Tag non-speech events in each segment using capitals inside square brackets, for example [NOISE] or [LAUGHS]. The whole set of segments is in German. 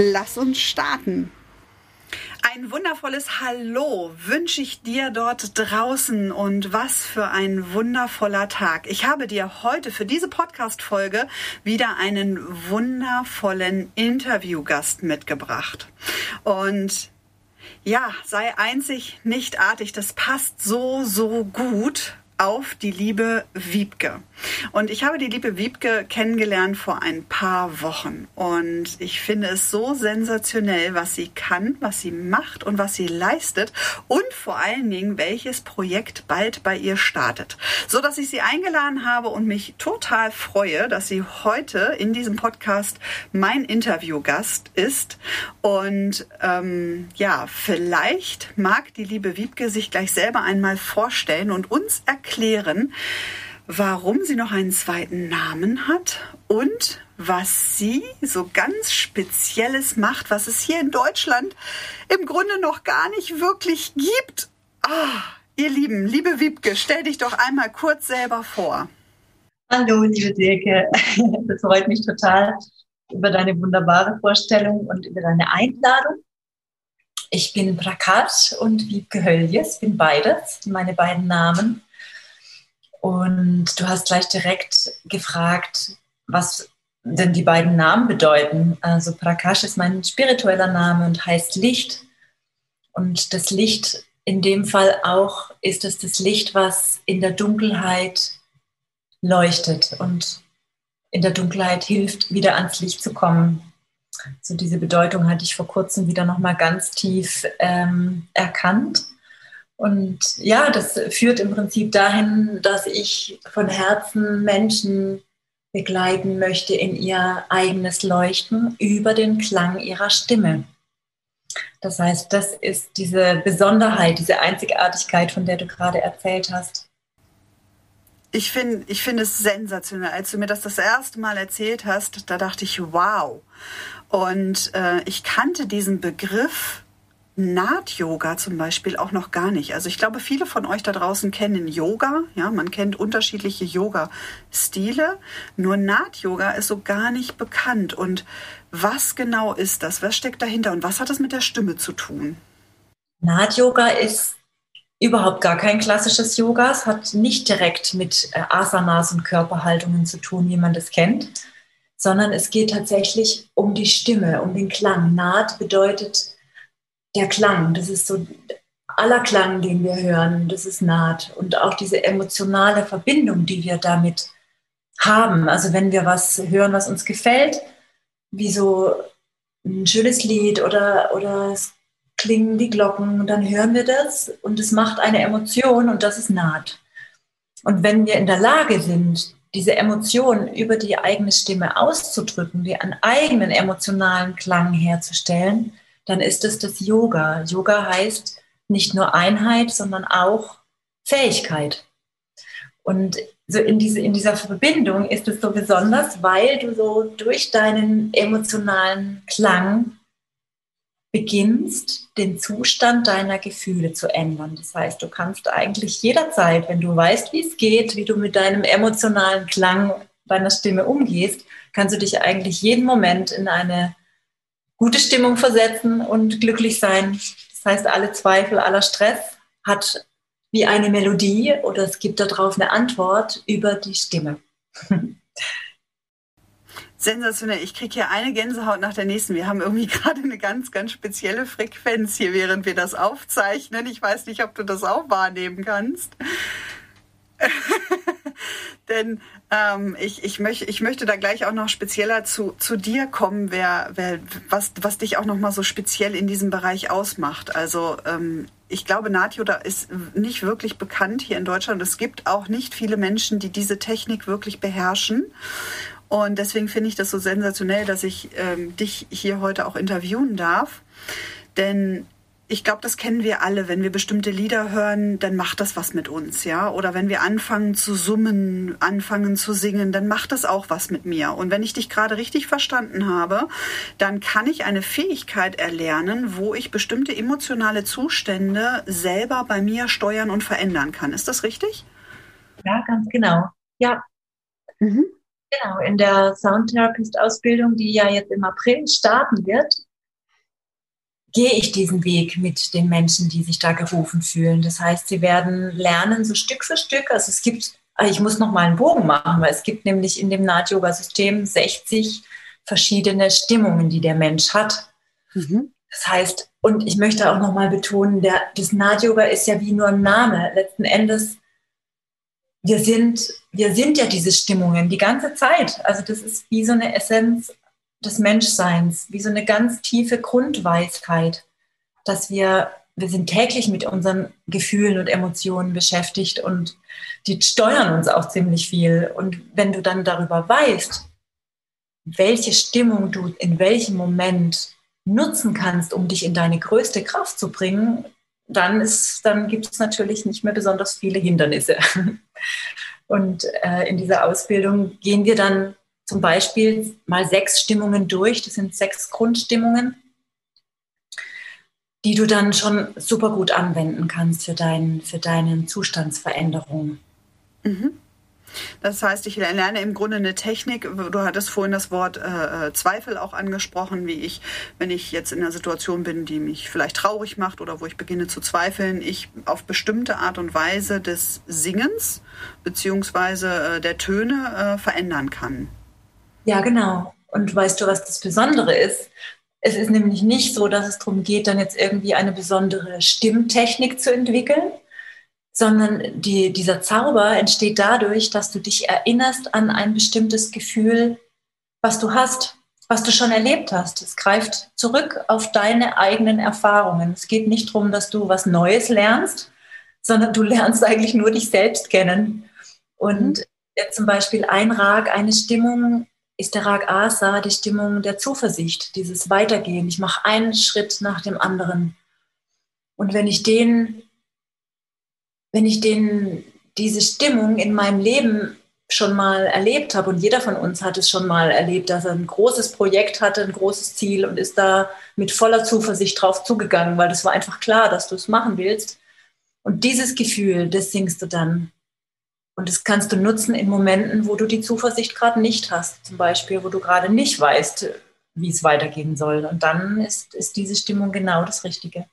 Lass uns starten. Ein wundervolles Hallo wünsche ich dir dort draußen und was für ein wundervoller Tag. Ich habe dir heute für diese Podcast-Folge wieder einen wundervollen Interviewgast mitgebracht. Und ja, sei einzig, nicht artig. Das passt so, so gut auf die liebe Wiebke. Und ich habe die liebe Wiebke kennengelernt vor ein paar Wochen. Und ich finde es so sensationell, was sie kann, was sie macht und was sie leistet. Und vor allen Dingen, welches Projekt bald bei ihr startet. So dass ich sie eingeladen habe und mich total freue, dass sie heute in diesem Podcast mein Interviewgast ist. Und ähm, ja, vielleicht mag die liebe Wiebke sich gleich selber einmal vorstellen und uns erklären, erklären, warum sie noch einen zweiten Namen hat und was sie so ganz Spezielles macht, was es hier in Deutschland im Grunde noch gar nicht wirklich gibt. Ah, ihr Lieben, liebe Wiebke, stell dich doch einmal kurz selber vor. Hallo, liebe Silke. [LAUGHS] Das freut mich total über deine wunderbare Vorstellung und über deine Einladung. Ich bin Prakat und Wiebke Höljes, bin beides, meine beiden Namen. Und du hast gleich direkt gefragt, was denn die beiden Namen bedeuten. Also Prakash ist mein spiritueller Name und heißt Licht. Und das Licht in dem Fall auch ist es das Licht, was in der Dunkelheit leuchtet und in der Dunkelheit hilft, wieder ans Licht zu kommen. So diese Bedeutung hatte ich vor kurzem wieder noch mal ganz tief ähm, erkannt und ja, das führt im Prinzip dahin, dass ich von Herzen Menschen begleiten möchte in ihr eigenes Leuchten über den Klang ihrer Stimme. Das heißt, das ist diese Besonderheit, diese Einzigartigkeit, von der du gerade erzählt hast. Ich finde ich find es sensationell. Als du mir das das erste Mal erzählt hast, da dachte ich, wow. Und äh, ich kannte diesen Begriff Naht-Yoga zum Beispiel auch noch gar nicht. Also ich glaube, viele von euch da draußen kennen Yoga. Ja, man kennt unterschiedliche Yoga-Stile. Nur Naht-Yoga ist so gar nicht bekannt. Und was genau ist das? Was steckt dahinter? Und was hat das mit der Stimme zu tun? Naht-Yoga ist überhaupt gar kein klassisches Yoga. Es hat nicht direkt mit äh, Asanas und Körperhaltungen zu tun, wie man das kennt, sondern es geht tatsächlich um die Stimme, um den Klang. Naht bedeutet der Klang, das ist so aller Klang, den wir hören, das ist naht. Und auch diese emotionale Verbindung, die wir damit haben. Also wenn wir was hören, was uns gefällt, wie so ein schönes Lied oder, oder es klingen die Glocken, dann hören wir das und es macht eine Emotion und das ist naht. Und wenn wir in der Lage sind, diese Emotion über die eigene Stimme auszudrücken, die einen eigenen emotionalen Klang herzustellen, dann ist es das Yoga. Yoga heißt nicht nur Einheit, sondern auch Fähigkeit. Und so in, diese, in dieser Verbindung ist es so besonders, weil du so durch deinen emotionalen Klang beginnst, den Zustand deiner Gefühle zu ändern. Das heißt, du kannst eigentlich jederzeit, wenn du weißt, wie es geht, wie du mit deinem emotionalen Klang deiner Stimme umgehst, kannst du dich eigentlich jeden Moment in eine gute Stimmung versetzen und glücklich sein. Das heißt, alle Zweifel, aller Stress hat wie eine Melodie oder es gibt darauf eine Antwort über die Stimme. [LAUGHS] Sensationell. Ich kriege hier eine Gänsehaut nach der nächsten. Wir haben irgendwie [LAUGHS] gerade eine ganz, ganz spezielle Frequenz hier, während wir das aufzeichnen. Ich weiß nicht, ob du das auch wahrnehmen kannst. [LAUGHS] Denn ähm, ich, ich, möchte, ich möchte da gleich auch noch spezieller zu, zu dir kommen, wer, wer, was, was dich auch noch mal so speziell in diesem Bereich ausmacht. Also ähm, ich glaube, Natyoda ist nicht wirklich bekannt hier in Deutschland. Es gibt auch nicht viele Menschen, die diese Technik wirklich beherrschen. Und deswegen finde ich das so sensationell, dass ich ähm, dich hier heute auch interviewen darf. Denn ich glaube, das kennen wir alle. Wenn wir bestimmte Lieder hören, dann macht das was mit uns, ja. Oder wenn wir anfangen zu summen, anfangen zu singen, dann macht das auch was mit mir. Und wenn ich dich gerade richtig verstanden habe, dann kann ich eine Fähigkeit erlernen, wo ich bestimmte emotionale Zustände selber bei mir steuern und verändern kann. Ist das richtig? Ja, ganz genau. Ja. Mhm. Genau, in der Soundtherapist-Ausbildung, die ja jetzt im April starten wird, gehe ich diesen Weg mit den Menschen, die sich da gerufen fühlen. Das heißt, sie werden lernen, so Stück für Stück. Also es gibt, ich muss noch mal einen Bogen machen, weil es gibt nämlich in dem Naht-Yoga-System 60 verschiedene Stimmungen, die der Mensch hat. Mhm. Das heißt, und ich möchte auch noch mal betonen, der, das Naht-Yoga ist ja wie nur ein Name. Letzten Endes, wir sind, wir sind ja diese Stimmungen die ganze Zeit. Also das ist wie so eine Essenz des Menschseins, wie so eine ganz tiefe Grundweisheit, dass wir, wir sind täglich mit unseren Gefühlen und Emotionen beschäftigt und die steuern uns auch ziemlich viel. Und wenn du dann darüber weißt, welche Stimmung du in welchem Moment nutzen kannst, um dich in deine größte Kraft zu bringen, dann, dann gibt es natürlich nicht mehr besonders viele Hindernisse. [LAUGHS] Und äh, in dieser Ausbildung gehen wir dann zum Beispiel mal sechs Stimmungen durch. Das sind sechs Grundstimmungen, die du dann schon super gut anwenden kannst für, dein, für deine Zustandsveränderung. Mhm. Das heißt, ich lerne im Grunde eine Technik. Du hattest vorhin das Wort äh, äh, Zweifel auch angesprochen, wie ich, wenn ich jetzt in einer Situation bin, die mich vielleicht traurig macht oder wo ich beginne zu zweifeln, ich auf bestimmte Art und Weise des Singens beziehungsweise äh, der Töne äh, verändern kann. Ja, genau. Und weißt du, was das Besondere ist? Es ist nämlich nicht so, dass es darum geht, dann jetzt irgendwie eine besondere Stimmtechnik zu entwickeln, sondern die, dieser Zauber entsteht dadurch, dass du dich erinnerst an ein bestimmtes Gefühl, was du hast, was du schon erlebt hast. Es greift zurück auf deine eigenen Erfahrungen. Es geht nicht darum, dass du was Neues lernst, sondern du lernst eigentlich nur dich selbst kennen. Und mhm. zum Beispiel ein Rag, eine Stimmung ist der Rag Asa die Stimmung der Zuversicht, dieses Weitergehen. Ich mache einen Schritt nach dem anderen. Und wenn ich den, wenn ich den, diese Stimmung in meinem Leben schon mal erlebt habe und jeder von uns hat es schon mal erlebt, dass er ein großes Projekt hatte, ein großes Ziel und ist da mit voller Zuversicht drauf zugegangen, weil das war einfach klar, dass du es machen willst. Und dieses Gefühl, das singst du dann und das kannst du nutzen in Momenten, wo du die Zuversicht gerade nicht hast. Zum Beispiel, wo du gerade nicht weißt, wie es weitergehen soll. Und dann ist, ist diese Stimmung genau das Richtige.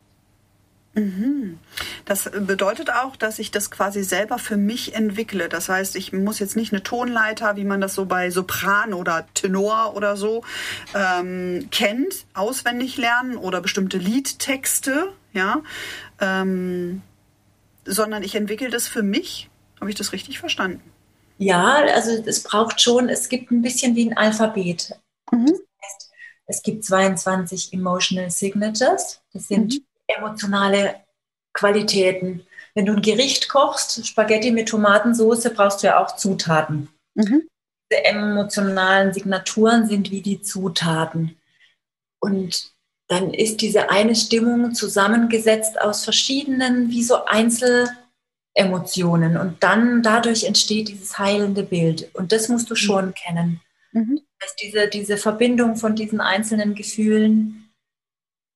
Mhm. Das bedeutet auch, dass ich das quasi selber für mich entwickle. Das heißt, ich muss jetzt nicht eine Tonleiter, wie man das so bei Sopran oder Tenor oder so ähm, kennt, auswendig lernen oder bestimmte Liedtexte, ja, ähm, sondern ich entwickle das für mich habe ich das richtig verstanden? Ja, also es braucht schon, es gibt ein bisschen wie ein Alphabet. Mhm. Das heißt, es gibt 22 Emotional Signatures. Das sind mhm. emotionale Qualitäten. Wenn du ein Gericht kochst, Spaghetti mit Tomatensauce, brauchst du ja auch Zutaten. Mhm. Diese emotionalen Signaturen sind wie die Zutaten. Und dann ist diese eine Stimmung zusammengesetzt aus verschiedenen, wie so Einzel- Emotionen. Und dann dadurch entsteht dieses heilende Bild. Und das musst du mhm. schon mhm. kennen. Mhm. Dass diese, diese Verbindung von diesen einzelnen Gefühlen,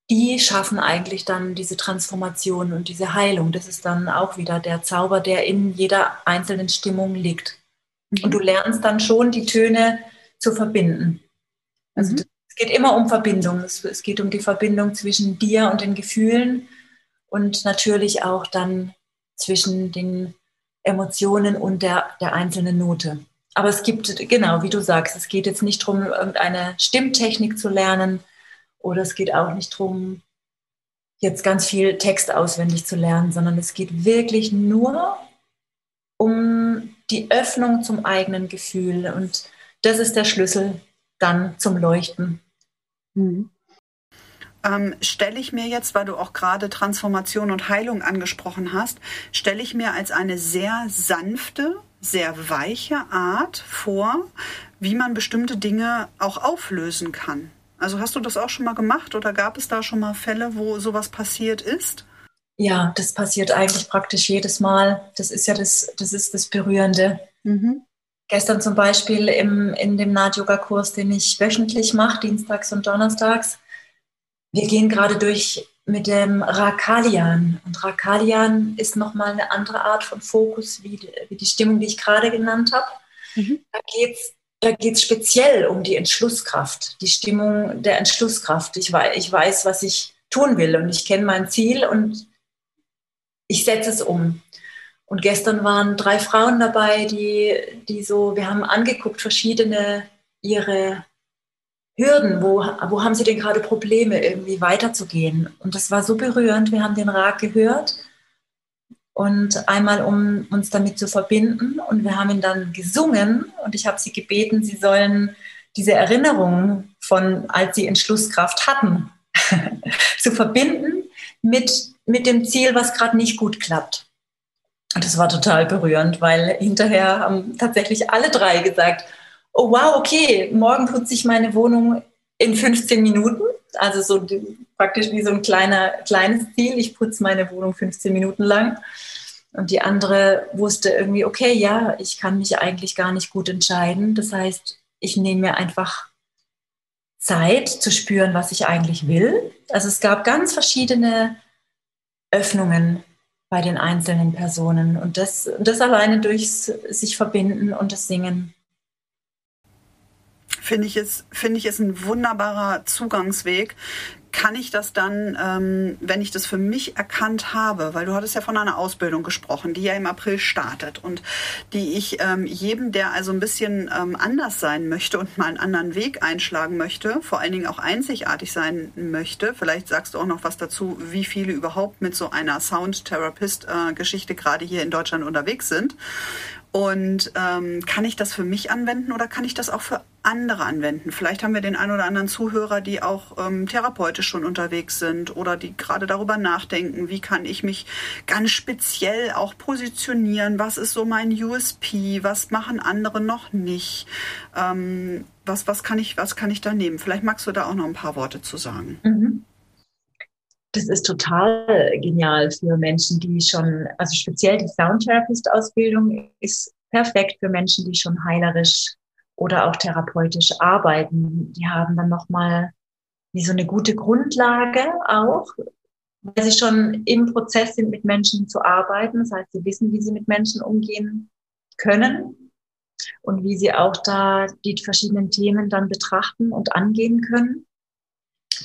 die schaffen eigentlich dann diese Transformation und diese Heilung. Das ist dann auch wieder der Zauber, der in jeder einzelnen Stimmung liegt. Mhm. Und du lernst dann schon, die Töne zu verbinden. Also mhm. es geht immer um Verbindung. Es, es geht um die Verbindung zwischen dir und den Gefühlen und natürlich auch dann zwischen den Emotionen und der, der einzelnen Note. Aber es gibt, genau, wie du sagst, es geht jetzt nicht darum, irgendeine Stimmtechnik zu lernen oder es geht auch nicht darum, jetzt ganz viel Text auswendig zu lernen, sondern es geht wirklich nur um die Öffnung zum eigenen Gefühl. Und das ist der Schlüssel dann zum Leuchten. Mhm. Ähm, stelle ich mir jetzt, weil du auch gerade Transformation und Heilung angesprochen hast, stelle ich mir als eine sehr sanfte, sehr weiche Art vor, wie man bestimmte Dinge auch auflösen kann. Also hast du das auch schon mal gemacht oder gab es da schon mal Fälle, wo sowas passiert ist? Ja, das passiert eigentlich praktisch jedes Mal. Das ist ja das, das ist das Berührende. Mhm. Gestern zum Beispiel im, in dem Naht-Yoga-Kurs, den ich wöchentlich mache, dienstags und donnerstags. Wir gehen gerade durch mit dem Rakalian. Und Rakalian ist nochmal eine andere Art von Fokus, wie, wie die Stimmung, die ich gerade genannt habe. Mhm. Da geht es da geht's speziell um die Entschlusskraft, die Stimmung der Entschlusskraft. Ich weiß, ich weiß was ich tun will und ich kenne mein Ziel und ich setze es um. Und gestern waren drei Frauen dabei, die, die so, wir haben angeguckt, verschiedene ihre Hürden, wo, wo haben sie denn gerade Probleme, irgendwie weiterzugehen. Und das war so berührend. Wir haben den Rat gehört und einmal, um uns damit zu verbinden. Und wir haben ihn dann gesungen und ich habe sie gebeten, sie sollen diese Erinnerungen von, als sie Entschlusskraft hatten, [LAUGHS] zu verbinden mit, mit dem Ziel, was gerade nicht gut klappt. Und das war total berührend, weil hinterher haben tatsächlich alle drei gesagt, oh wow, okay, morgen putze ich meine Wohnung in 15 Minuten. Also so praktisch wie so ein kleiner, kleines Ziel. Ich putze meine Wohnung 15 Minuten lang. Und die andere wusste irgendwie, okay, ja, ich kann mich eigentlich gar nicht gut entscheiden. Das heißt, ich nehme mir einfach Zeit zu spüren, was ich eigentlich will. Also es gab ganz verschiedene Öffnungen bei den einzelnen Personen und das, das alleine durchs sich verbinden und das Singen. Finde ich, es, finde ich es ein wunderbarer Zugangsweg, kann ich das dann, ähm, wenn ich das für mich erkannt habe, weil du hattest ja von einer Ausbildung gesprochen, die ja im April startet und die ich ähm, jedem, der also ein bisschen ähm, anders sein möchte und mal einen anderen Weg einschlagen möchte, vor allen Dingen auch einzigartig sein möchte, vielleicht sagst du auch noch was dazu, wie viele überhaupt mit so einer Sound-Therapist-Geschichte äh, gerade hier in Deutschland unterwegs sind und ähm, kann ich das für mich anwenden oder kann ich das auch für andere anwenden? Vielleicht haben wir den einen oder anderen Zuhörer, die auch ähm, therapeutisch schon unterwegs sind oder die gerade darüber nachdenken, wie kann ich mich ganz speziell auch positionieren? Was ist so mein USP? Was machen andere noch nicht? Ähm, was, was, kann ich, was kann ich da nehmen? Vielleicht magst du da auch noch ein paar Worte zu sagen. Mhm das ist total genial für Menschen, die schon, also speziell die Soundtherapist-Ausbildung ist perfekt für Menschen, die schon heilerisch oder auch therapeutisch arbeiten. Die haben dann nochmal wie so eine gute Grundlage auch, weil sie schon im Prozess sind, mit Menschen zu arbeiten. Das heißt, sie wissen, wie sie mit Menschen umgehen können und wie sie auch da die verschiedenen Themen dann betrachten und angehen können.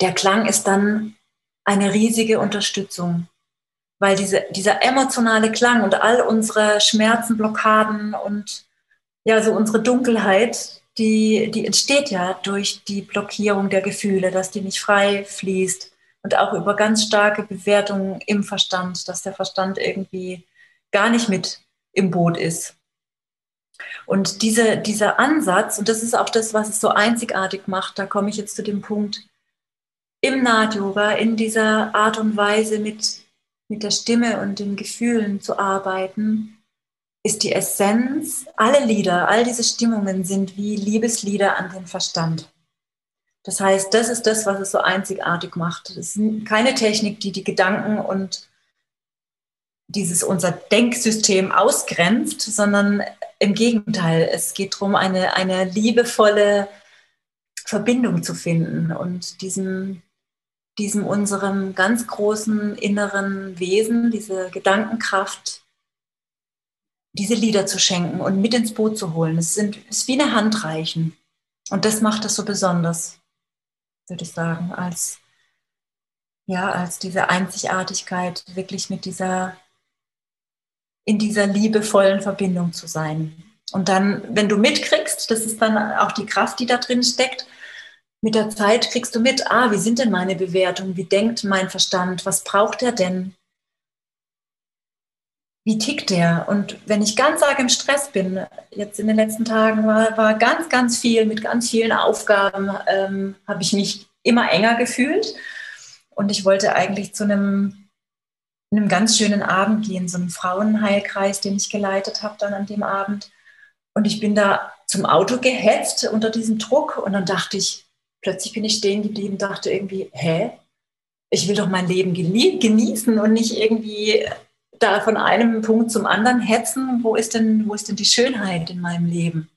Der Klang ist dann eine riesige Unterstützung, weil diese, dieser emotionale Klang und all unsere Schmerzen, Blockaden und ja, so unsere Dunkelheit, die, die entsteht ja durch die Blockierung der Gefühle, dass die nicht frei fließt und auch über ganz starke Bewertungen im Verstand, dass der Verstand irgendwie gar nicht mit im Boot ist. Und diese, dieser Ansatz, und das ist auch das, was es so einzigartig macht, da komme ich jetzt zu dem Punkt, im Naht-Yoga in dieser Art und Weise mit, mit der Stimme und den Gefühlen zu arbeiten, ist die Essenz, alle Lieder, all diese Stimmungen sind wie Liebeslieder an den Verstand. Das heißt, das ist das, was es so einzigartig macht. Es ist keine Technik, die die Gedanken und dieses unser Denksystem ausgrenzt, sondern im Gegenteil, es geht darum, eine, eine liebevolle Verbindung zu finden und diesem, diesem unserem ganz großen inneren Wesen, diese Gedankenkraft, diese Lieder zu schenken und mit ins Boot zu holen. Es, sind, es ist wie eine Handreichen. Und das macht es so besonders, würde ich sagen, als, ja, als diese Einzigartigkeit, wirklich mit dieser, in dieser liebevollen Verbindung zu sein. Und dann, wenn du mitkriegst, das ist dann auch die Kraft, die da drin steckt, mit der Zeit kriegst du mit, ah, wie sind denn meine Bewertungen? Wie denkt mein Verstand? Was braucht er denn? Wie tickt der? Und wenn ich ganz arg im Stress bin, jetzt in den letzten Tagen war, war ganz, ganz viel mit ganz vielen Aufgaben, ähm, habe ich mich immer enger gefühlt. Und ich wollte eigentlich zu einem, einem ganz schönen Abend gehen, so einen Frauenheilkreis, den ich geleitet habe dann an dem Abend. Und ich bin da zum Auto gehetzt unter diesem Druck und dann dachte ich, plötzlich bin ich stehen geblieben, dachte irgendwie, hä? Ich will doch mein Leben genießen und nicht irgendwie da von einem Punkt zum anderen hetzen. Wo ist denn, wo ist denn die Schönheit in meinem Leben?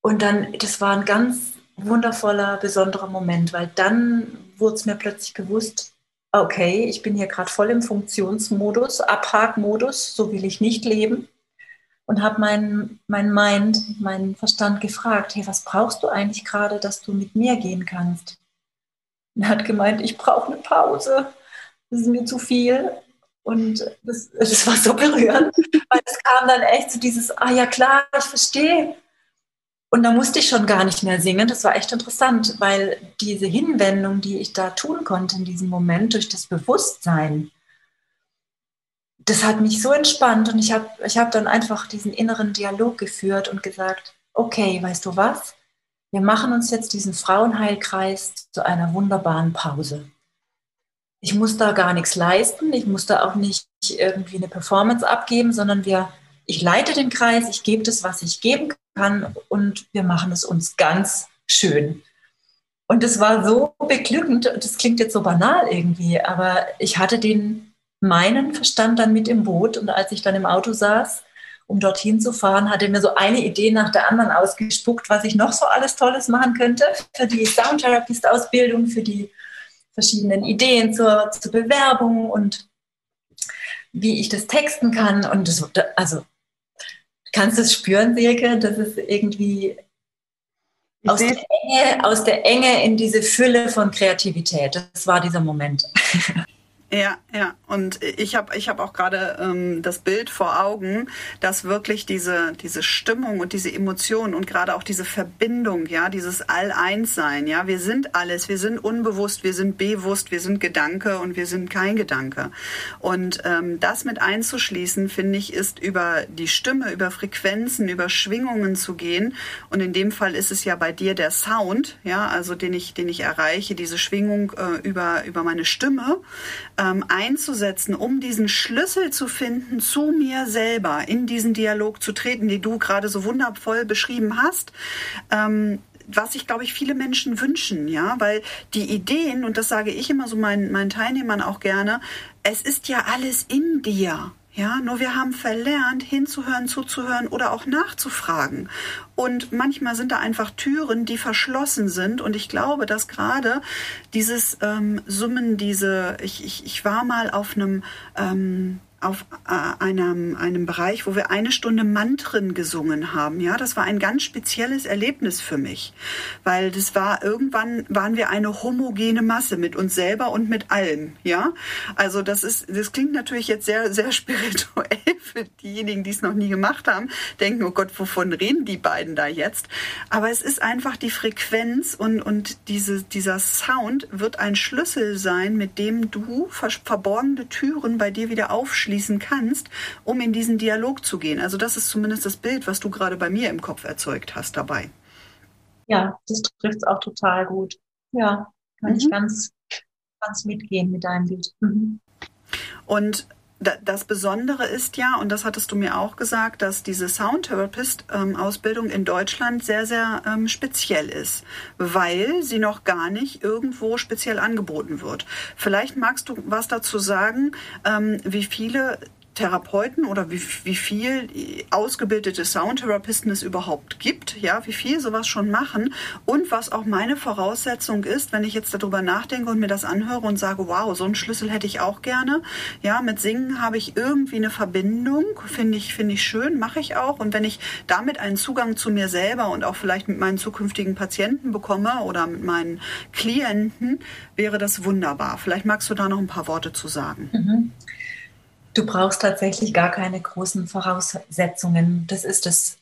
Und dann, das war ein ganz wundervoller, besonderer Moment, weil dann wurde es mir plötzlich bewusst, okay, ich bin hier gerade voll im Funktionsmodus, Abhakmodus, so will ich nicht leben. Und habe meinen mein Mind, meinen Verstand gefragt, hey, was brauchst du eigentlich gerade, dass du mit mir gehen kannst? Und er hat gemeint, ich brauche eine Pause, das ist mir zu viel. Und das, das war so berührend, weil es kam dann echt zu so dieses, ah ja klar, ich verstehe, und da musste ich schon gar nicht mehr singen. Das war echt interessant, weil diese Hinwendung, die ich da tun konnte in diesem Moment durch das Bewusstsein, das hat mich so entspannt und ich habe ich hab dann einfach diesen inneren Dialog geführt und gesagt, okay, weißt du was? Wir machen uns jetzt diesen Frauenheilkreis zu einer wunderbaren Pause. Ich muss da gar nichts leisten, ich muss da auch nicht irgendwie eine Performance abgeben, sondern wir, ich leite den Kreis, ich gebe das, was ich geben kann und wir machen es uns ganz schön. Und es war so beglückend, das klingt jetzt so banal irgendwie, aber ich hatte den meinen Verstand dann mit im Boot und als ich dann im Auto saß, um dorthin zu fahren, hatte mir so eine Idee nach der anderen ausgespuckt, was ich noch so alles Tolles machen könnte für die Soundtherapist-Ausbildung, für die verschiedenen Ideen zur, zur Bewerbung und wie ich das texten kann. Und das, also Kannst du es spüren, Silke, dass es irgendwie aus der, Enge, aus der Enge in diese Fülle von Kreativität, das war dieser Moment. [LAUGHS] Ja, ja. Und ich habe ich hab auch gerade ähm, das Bild vor Augen, dass wirklich diese, diese Stimmung und diese Emotion und gerade auch diese Verbindung, ja, dieses All-Eins-Sein, ja, wir sind alles, wir sind unbewusst, wir sind bewusst, wir sind Gedanke und wir sind kein Gedanke. Und ähm, das mit einzuschließen, finde ich, ist über die Stimme, über Frequenzen, über Schwingungen zu gehen. Und in dem Fall ist es ja bei dir der Sound, ja, also den ich, den ich erreiche, diese Schwingung äh, über, über meine Stimme ähm, einzusetzen, um diesen Schlüssel zu finden, zu mir selber in diesen Dialog zu treten, den du gerade so wundervoll beschrieben hast. Ähm, was sich, glaube ich, viele Menschen wünschen, ja, weil die Ideen, und das sage ich immer so meinen, meinen Teilnehmern auch gerne, es ist ja alles in dir. Ja, nur wir haben verlernt, hinzuhören, zuzuhören oder auch nachzufragen. Und manchmal sind da einfach Türen, die verschlossen sind. Und ich glaube, dass gerade dieses ähm, Summen, diese, ich, ich, ich war mal auf einem ähm, auf äh, einem, einem Bereich, wo wir eine Stunde Mantren gesungen haben. Ja, das war ein ganz spezielles Erlebnis für mich, weil das war irgendwann waren wir eine homogene Masse mit uns selber und mit allem. Ja, also das ist, das klingt natürlich jetzt sehr, sehr [LAUGHS] spirituell für diejenigen, die es noch nie gemacht haben, denken, oh Gott, wovon reden die beiden da jetzt? Aber es ist einfach die Frequenz und, und diese, dieser Sound wird ein Schlüssel sein, mit dem du verborgene Türen bei dir wieder aufschließt abschließen kannst, um in diesen Dialog zu gehen. Also das ist zumindest das Bild, was du gerade bei mir im Kopf erzeugt hast dabei. Ja, das trifft es auch total gut. Ja, kann mhm. ich ganz, ganz mitgehen mit deinem Bild. Mhm. Und das Besondere ist ja, und das hattest du mir auch gesagt, dass diese Soundtherapist-Ausbildung in Deutschland sehr, sehr ähm, speziell ist, weil sie noch gar nicht irgendwo speziell angeboten wird. Vielleicht magst du was dazu sagen, ähm, wie viele Therapeuten oder wie, wie viel ausgebildete Soundtherapisten es überhaupt gibt, ja, wie viel sowas schon machen und was auch meine Voraussetzung ist, wenn ich jetzt darüber nachdenke und mir das anhöre und sage, wow, so einen Schlüssel hätte ich auch gerne. Ja, mit Singen habe ich irgendwie eine Verbindung, finde ich, finde ich schön, mache ich auch. Und wenn ich damit einen Zugang zu mir selber und auch vielleicht mit meinen zukünftigen Patienten bekomme oder mit meinen Klienten, wäre das wunderbar. Vielleicht magst du da noch ein paar Worte zu sagen. Mhm. Du brauchst tatsächlich gar keine großen Voraussetzungen. Das ist das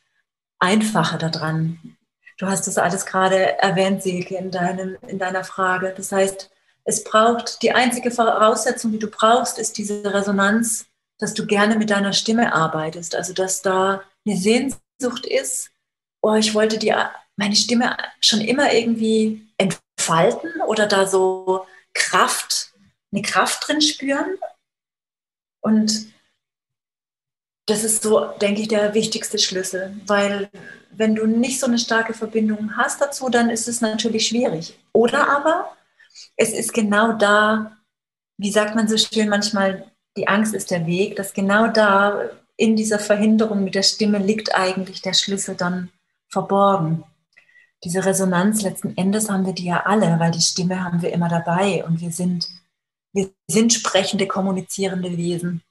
Einfache daran. Du hast das alles gerade erwähnt, Silke, in, deinem, in deiner Frage. Das heißt, es braucht, die einzige Voraussetzung, die du brauchst, ist diese Resonanz, dass du gerne mit deiner Stimme arbeitest. Also, dass da eine Sehnsucht ist, oh, ich wollte die, meine Stimme schon immer irgendwie entfalten oder da so Kraft, eine Kraft drin spüren. Und das ist so, denke ich, der wichtigste Schlüssel, weil wenn du nicht so eine starke Verbindung hast dazu, dann ist es natürlich schwierig. Oder aber es ist genau da, wie sagt man so schön manchmal, die Angst ist der Weg, dass genau da in dieser Verhinderung mit der Stimme liegt eigentlich der Schlüssel dann verborgen. Diese Resonanz letzten Endes haben wir die ja alle, weil die Stimme haben wir immer dabei und wir sind, wir sind sprechende, kommunizierende Wesen.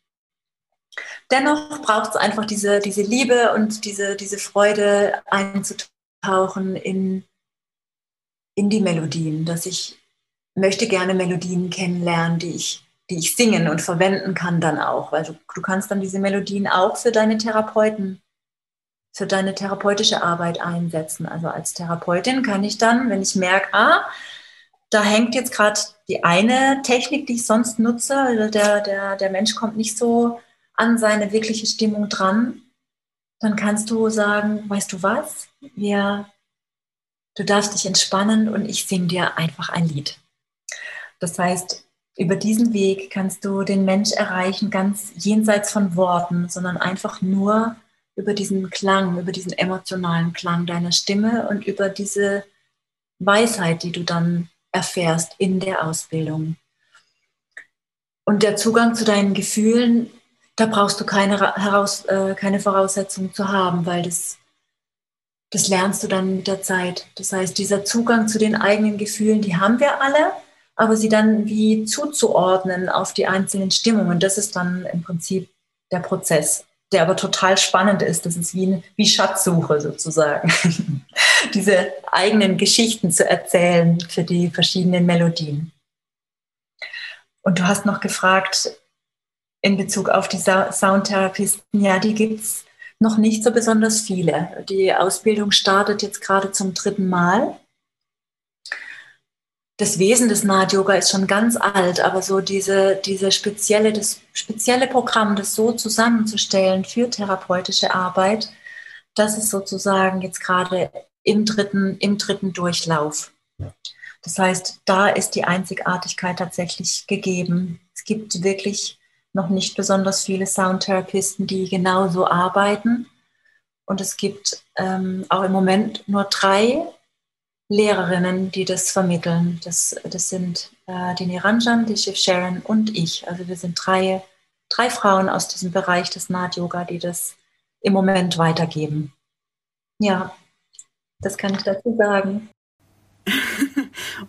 Dennoch braucht es einfach diese, diese Liebe und diese, diese Freude einzutauchen in, in die Melodien, dass ich möchte gerne Melodien kennenlernen, die ich, die ich singen und verwenden kann dann auch, weil du, du kannst dann diese Melodien auch für deine Therapeuten, für deine therapeutische Arbeit einsetzen. Also als Therapeutin kann ich dann, wenn ich merke, ah, da hängt jetzt gerade die eine Technik, die ich sonst nutze, also der, der, der Mensch kommt nicht so an seine wirkliche Stimmung dran, dann kannst du sagen, weißt du was, wir, du darfst dich entspannen und ich singe dir einfach ein Lied. Das heißt, über diesen Weg kannst du den Mensch erreichen, ganz jenseits von Worten, sondern einfach nur über diesen Klang, über diesen emotionalen Klang deiner Stimme und über diese Weisheit, die du dann erfährst in der Ausbildung. Und der Zugang zu deinen Gefühlen, da brauchst du keine, heraus, äh, keine Voraussetzungen zu haben, weil das, das lernst du dann mit der Zeit. Das heißt, dieser Zugang zu den eigenen Gefühlen, die haben wir alle aber sie dann wie zuzuordnen auf die einzelnen Stimmungen, das ist dann im Prinzip der Prozess, der aber total spannend ist. Das ist wie, wie Schatzsuche sozusagen. [LAUGHS] Diese eigenen Geschichten zu erzählen für die verschiedenen Melodien. Und du hast noch gefragt in Bezug auf die Soundtherapisten, ja, die gibt es noch nicht so besonders viele. Die Ausbildung startet jetzt gerade zum dritten Mal das Wesen des Naht Yoga ist schon ganz alt, aber so diese, diese spezielle, das spezielle Programm, das so zusammenzustellen für therapeutische Arbeit, das ist sozusagen jetzt gerade im dritten, im dritten Durchlauf. Das heißt, da ist die Einzigartigkeit tatsächlich gegeben. Es gibt wirklich noch nicht besonders viele Soundtherapisten, die genauso arbeiten. Und es gibt ähm, auch im Moment nur drei Lehrerinnen, die das vermitteln. Das, das sind äh, die Niranjan, die Shiv Sharon und ich. Also wir sind drei, drei Frauen aus diesem Bereich des Naht Yoga, die das im Moment weitergeben. Ja, das kann ich dazu sagen. [LAUGHS]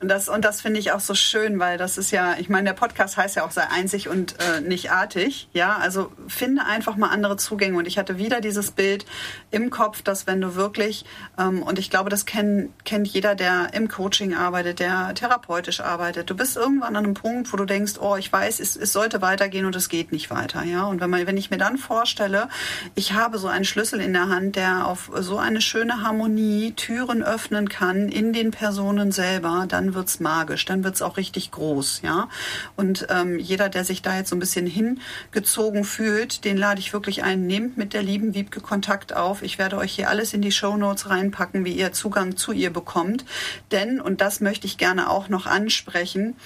Und das, und das finde ich auch so schön, weil das ist ja, ich meine, der Podcast heißt ja auch sei einzig und äh, nicht artig. Ja, also finde einfach mal andere Zugänge. Und ich hatte wieder dieses Bild im Kopf, dass wenn du wirklich, ähm, und ich glaube, das kenn, kennt jeder, der im Coaching arbeitet, der therapeutisch arbeitet, du bist irgendwann an einem Punkt, wo du denkst, oh, ich weiß, es, es sollte weitergehen und es geht nicht weiter. Ja, und wenn, man, wenn ich mir dann vorstelle, ich habe so einen Schlüssel in der Hand, der auf so eine schöne Harmonie Türen öffnen kann in den Personen selber, dann wird's magisch, dann wird's auch richtig groß, ja. Und ähm, jeder, der sich da jetzt so ein bisschen hingezogen fühlt, den lade ich wirklich ein. Nehmt mit der lieben Wiebke Kontakt auf. Ich werde euch hier alles in die Show Notes reinpacken, wie ihr Zugang zu ihr bekommt. Denn, und das möchte ich gerne auch noch ansprechen,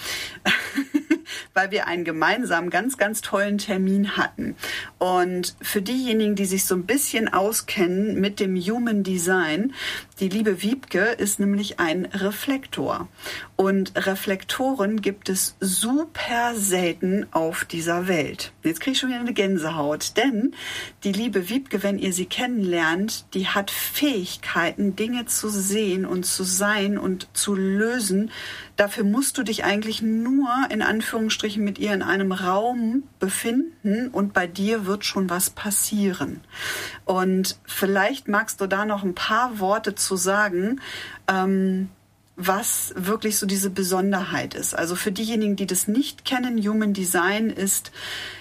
[LAUGHS] weil wir einen gemeinsamen ganz, ganz tollen Termin hatten. Und für diejenigen, die sich so ein bisschen auskennen mit dem Human Design, die liebe Wiebke ist nämlich ein Reflektor. Und Reflektoren gibt es super selten auf dieser Welt. Jetzt kriege ich schon wieder eine Gänsehaut. Denn die liebe Wiebke, wenn ihr sie kennenlernt, die hat Fähigkeiten, Dinge zu sehen und zu sein und zu lösen. Dafür musst du dich eigentlich nur in Anführungsstrichen mit ihr in einem Raum befinden und bei dir wird schon was passieren. Und vielleicht magst du da noch ein paar Worte zu sagen, ähm, was wirklich so diese Besonderheit ist. Also für diejenigen, die das nicht kennen, Human Design ist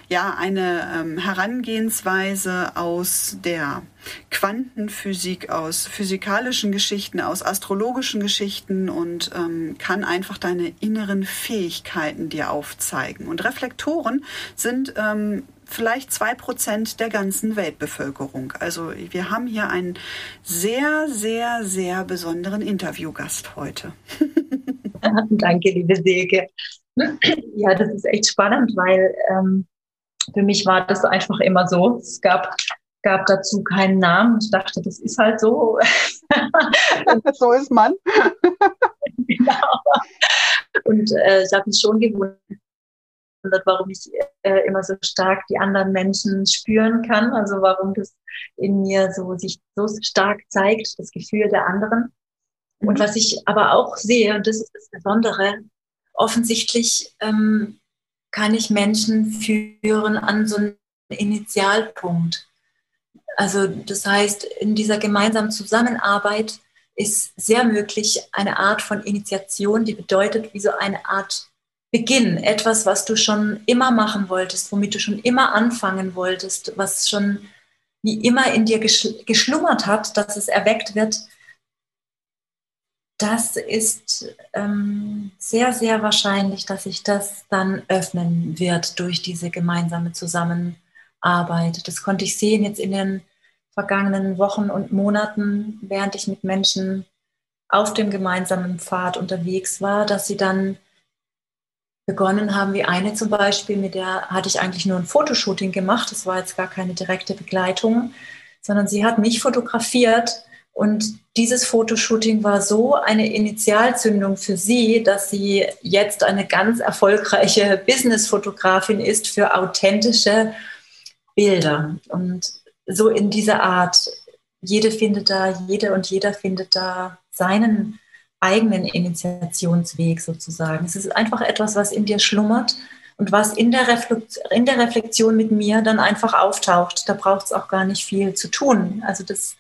ja eine ähm, Herangehensweise aus der Quantenphysik, aus physikalischen Geschichten, aus astrologischen Geschichten und ähm, kann einfach deine inneren Fähigkeiten dir aufzeigen. Und Reflektoren sind ähm, vielleicht zwei Prozent der ganzen Weltbevölkerung. Also wir haben hier einen sehr, sehr, sehr besonderen Interviewgast heute. [LAUGHS] Danke, liebe Silke. Ja, das ist echt spannend, weil ähm, für mich war das einfach immer so. Es gab, gab dazu keinen Namen. Ich dachte, das ist halt so. [LAUGHS] so ist man. [LAUGHS] genau. Und äh, ich habe mich schon gewundert, warum ich äh, immer so stark die anderen Menschen spüren kann. Also warum das in mir so sich so stark zeigt, das Gefühl der anderen. Und mhm. was ich aber auch sehe, und das ist das Besondere, offensichtlich ähm, kann ich Menschen führen an so einen Initialpunkt. Also das heißt, in dieser gemeinsamen Zusammenarbeit ist sehr möglich eine Art von Initiation, die bedeutet wie so eine Art Beginn, etwas, was du schon immer machen wolltest, womit du schon immer anfangen wolltest, was schon wie immer in dir geschlummert hat, dass es erweckt wird, das ist ähm, sehr, sehr wahrscheinlich, dass sich das dann öffnen wird durch diese gemeinsame Zusammenarbeit. Das konnte ich sehen jetzt in den vergangenen Wochen und Monaten, während ich mit Menschen auf dem gemeinsamen Pfad unterwegs war, dass sie dann begonnen haben, wie eine zum Beispiel, mit der hatte ich eigentlich nur ein Fotoshooting gemacht, das war jetzt gar keine direkte Begleitung, sondern sie hat mich fotografiert und dieses Fotoshooting war so eine Initialzündung für sie, dass sie jetzt eine ganz erfolgreiche Business-Fotografin ist für authentische Bilder. Und so in dieser Art, jede findet da, jede und jeder findet da seinen eigenen Initiationsweg sozusagen. Es ist einfach etwas, was in dir schlummert und was in der, in der Reflexion mit mir dann einfach auftaucht. Da braucht es auch gar nicht viel zu tun. Also das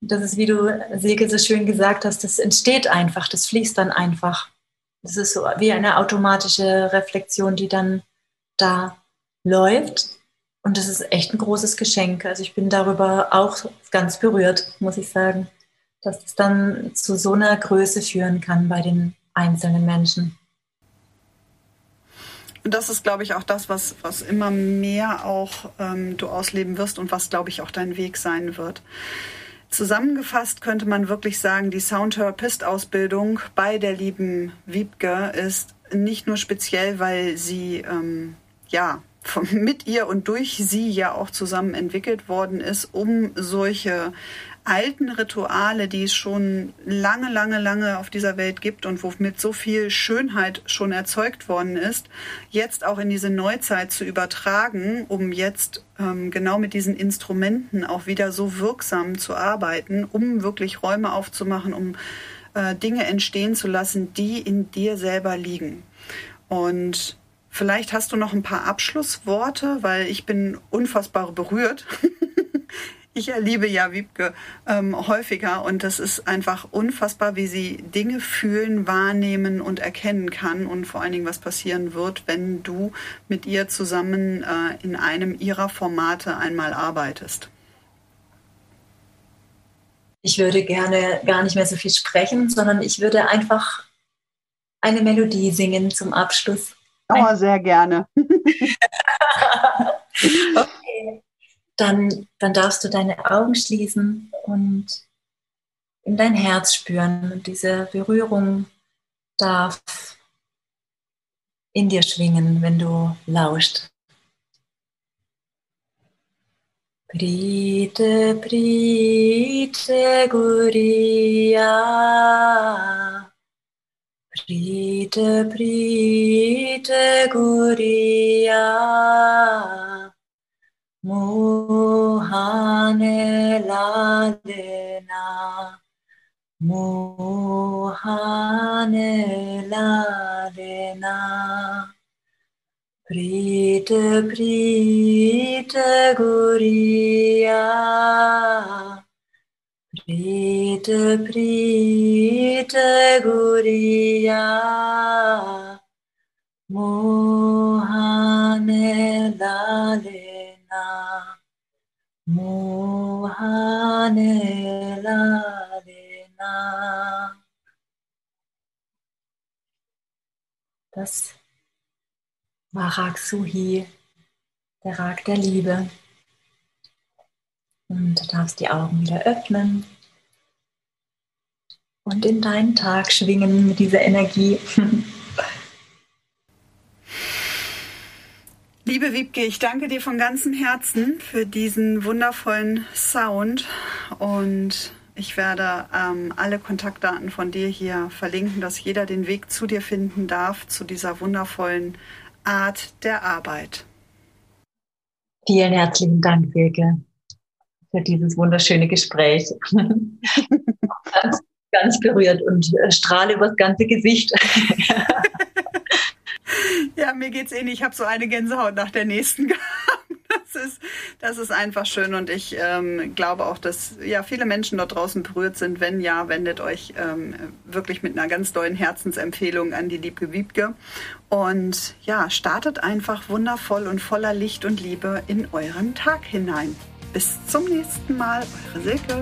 das ist, wie du, Silke, so schön gesagt hast, das entsteht einfach, das fließt dann einfach. Das ist so wie eine automatische Reflexion, die dann da läuft. Und das ist echt ein großes Geschenk. Also ich bin darüber auch ganz berührt, muss ich sagen, dass es dann zu so einer Größe führen kann bei den einzelnen Menschen. Und das ist, glaube ich, auch das, was, was immer mehr auch ähm, du ausleben wirst und was, glaube ich, auch dein Weg sein wird. Zusammengefasst könnte man wirklich sagen, die Soundtherapist-Ausbildung bei der lieben Wiebke ist nicht nur speziell, weil sie ähm, ja mit ihr und durch sie ja auch zusammen entwickelt worden ist, um solche alten Rituale, die es schon lange, lange, lange auf dieser Welt gibt und womit so viel Schönheit schon erzeugt worden ist, jetzt auch in diese Neuzeit zu übertragen, um jetzt ähm, genau mit diesen Instrumenten auch wieder so wirksam zu arbeiten, um wirklich Räume aufzumachen, um äh, Dinge entstehen zu lassen, die in dir selber liegen. Und Vielleicht hast du noch ein paar Abschlussworte, weil ich bin unfassbar berührt [LAUGHS] ich erlebe ja Wiebke ähm, häufiger und das ist einfach unfassbar, wie sie Dinge fühlen, wahrnehmen und erkennen kann und vor allen Dingen, was passieren wird, wenn du mit ihr zusammen äh, in einem ihrer Formate einmal arbeitest. Ich würde gerne gar nicht mehr so viel sprechen, sondern ich würde einfach eine Melodie singen zum Abschluss. Oh, sehr gerne. [LAUGHS] [LAUGHS] okay dann, dann darfst du deine Augen schließen und in dein Herz spüren. Und diese Berührung darf in dir schwingen, wenn du lauscht. Prite, Prite, Guria. Prite, Prite, Guria. Muhane ladena, Muhane ladena. Prite, prite, guria. Prite, prite, guria. Mohane lale. Das Varaksuhi der Rag der Liebe. Und du darfst die Augen wieder öffnen und in deinen Tag schwingen mit dieser Energie. [LAUGHS] Liebe Wiebke, ich danke dir von ganzem Herzen für diesen wundervollen Sound und ich werde ähm, alle Kontaktdaten von dir hier verlinken, dass jeder den Weg zu dir finden darf, zu dieser wundervollen Art der Arbeit. Vielen herzlichen Dank, Silke, für dieses wunderschöne Gespräch. [LAUGHS] ganz, ganz berührt und äh, strahle übers ganze Gesicht. [LAUGHS] Ja, mir geht's ähnlich. Ich habe so eine Gänsehaut nach der nächsten [LAUGHS] gehabt. Das ist, das ist einfach schön und ich ähm, glaube auch, dass ja viele Menschen dort draußen berührt sind. Wenn ja, wendet euch ähm, wirklich mit einer ganz neuen Herzensempfehlung an die liebe Wiebke und ja, startet einfach wundervoll und voller Licht und Liebe in euren Tag hinein. Bis zum nächsten Mal, eure Silke.